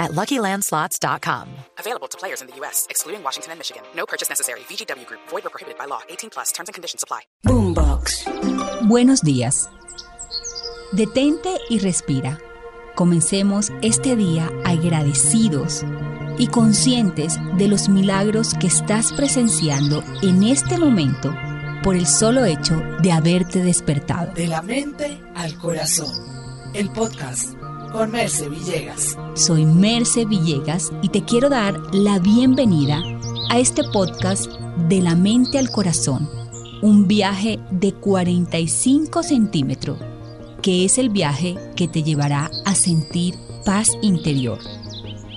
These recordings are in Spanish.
at LuckyLandSlots.com. Available to players in the U.S., excluding Washington and Michigan. No purchase necessary. VGW Group. Void or prohibited by law. 18 plus. Terms and conditions apply. Boombox. Buenos días. Detente y respira. Comencemos este día agradecidos y conscientes de los milagros que estás presenciando en este momento por el solo hecho de haberte despertado. De la mente al corazón. El podcast con Merce Villegas. Soy Merce Villegas y te quiero dar la bienvenida a este podcast de la mente al corazón, un viaje de 45 centímetros, que es el viaje que te llevará a sentir paz interior.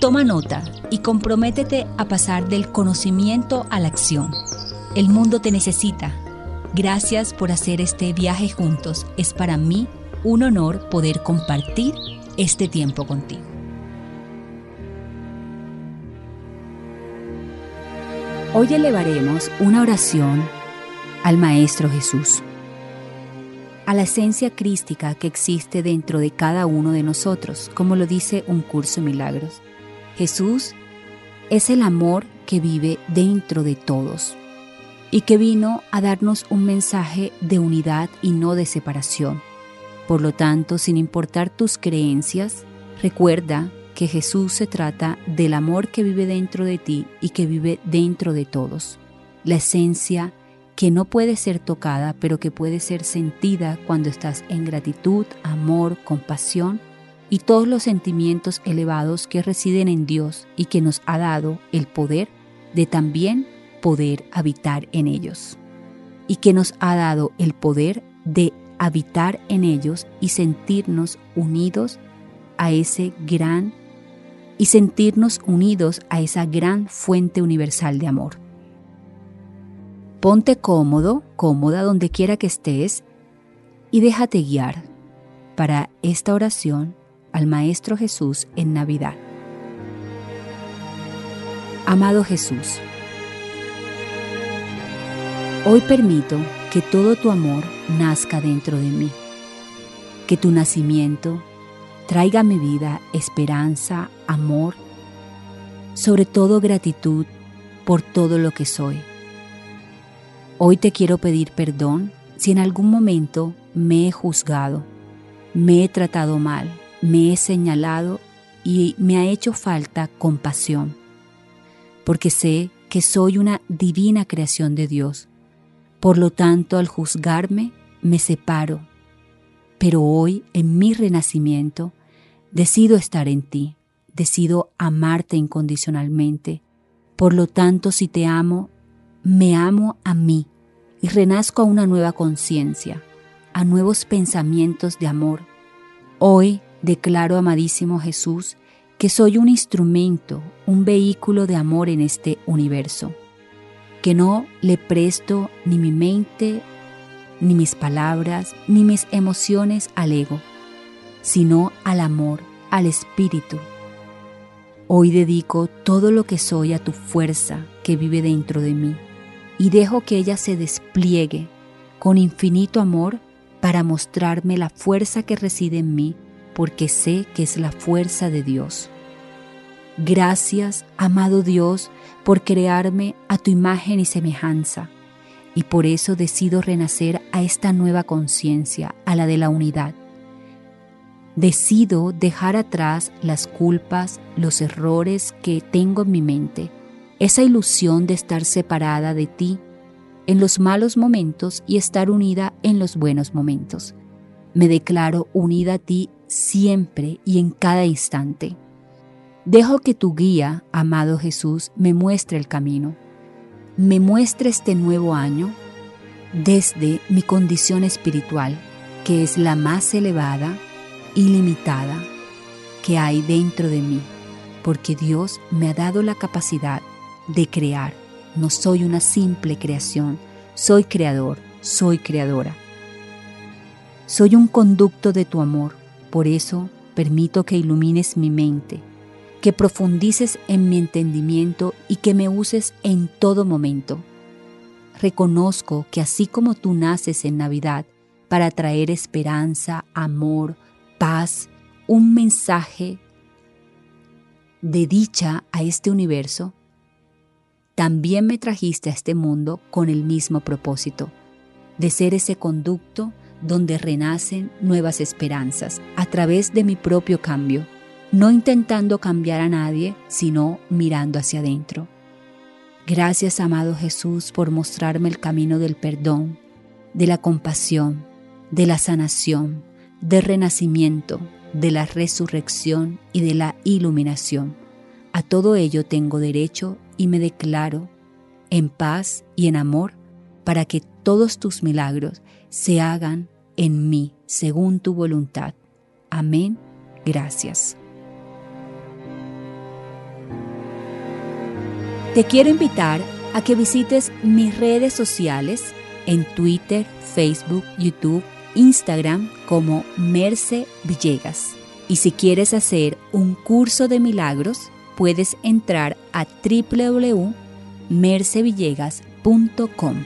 Toma nota y comprométete a pasar del conocimiento a la acción. El mundo te necesita. Gracias por hacer este viaje juntos. Es para mí un honor poder compartir este tiempo contigo. Hoy elevaremos una oración al Maestro Jesús, a la esencia crística que existe dentro de cada uno de nosotros, como lo dice un curso de milagros. Jesús es el amor que vive dentro de todos y que vino a darnos un mensaje de unidad y no de separación. Por lo tanto, sin importar tus creencias, recuerda que Jesús se trata del amor que vive dentro de ti y que vive dentro de todos. La esencia que no puede ser tocada, pero que puede ser sentida cuando estás en gratitud, amor, compasión y todos los sentimientos elevados que residen en Dios y que nos ha dado el poder de también poder habitar en ellos. Y que nos ha dado el poder de habitar en ellos y sentirnos unidos a ese gran y sentirnos unidos a esa gran fuente universal de amor. Ponte cómodo, cómoda donde quiera que estés y déjate guiar para esta oración al Maestro Jesús en Navidad. Amado Jesús, hoy permito que todo tu amor nazca dentro de mí, que tu nacimiento traiga a mi vida esperanza, amor, sobre todo gratitud por todo lo que soy. Hoy te quiero pedir perdón si en algún momento me he juzgado, me he tratado mal, me he señalado y me ha hecho falta compasión, porque sé que soy una divina creación de Dios. Por lo tanto, al juzgarme, me separo. Pero hoy, en mi renacimiento, decido estar en ti, decido amarte incondicionalmente. Por lo tanto, si te amo, me amo a mí y renazco a una nueva conciencia, a nuevos pensamientos de amor. Hoy declaro, amadísimo Jesús, que soy un instrumento, un vehículo de amor en este universo, que no le presto ni mi mente, ni mis palabras, ni mis emociones al ego, sino al amor, al espíritu. Hoy dedico todo lo que soy a tu fuerza que vive dentro de mí y dejo que ella se despliegue con infinito amor para mostrarme la fuerza que reside en mí, porque sé que es la fuerza de Dios. Gracias, amado Dios, por crearme a tu imagen y semejanza, y por eso decido renacer a esta nueva conciencia, a la de la unidad. Decido dejar atrás las culpas, los errores que tengo en mi mente, esa ilusión de estar separada de ti en los malos momentos y estar unida en los buenos momentos. Me declaro unida a ti siempre y en cada instante. Dejo que tu guía, amado Jesús, me muestre el camino. Me muestre este nuevo año desde mi condición espiritual, que es la más elevada y limitada que hay dentro de mí, porque Dios me ha dado la capacidad de crear. No soy una simple creación, Soy creador, soy creadora. Soy un conducto de tu amor, por eso permito que ilumines mi mente, que profundices en mi entendimiento y que me uses en todo momento. Reconozco que así como tú naces en Navidad para traer esperanza, amor, paz, un mensaje de dicha a este universo, también me trajiste a este mundo con el mismo propósito, de ser ese conducto donde renacen nuevas esperanzas a través de mi propio cambio, no intentando cambiar a nadie, sino mirando hacia adentro. Gracias, amado Jesús, por mostrarme el camino del perdón, de la compasión, de la sanación, del renacimiento, de la resurrección y de la iluminación. A todo ello tengo derecho y me declaro en paz y en amor para que todos tus milagros se hagan en mí según tu voluntad. Amén. Gracias. Te quiero invitar a que visites mis redes sociales en Twitter, Facebook, YouTube, Instagram como Merce Villegas. Y si quieres hacer un curso de milagros, puedes entrar a www.mercevillegas.com.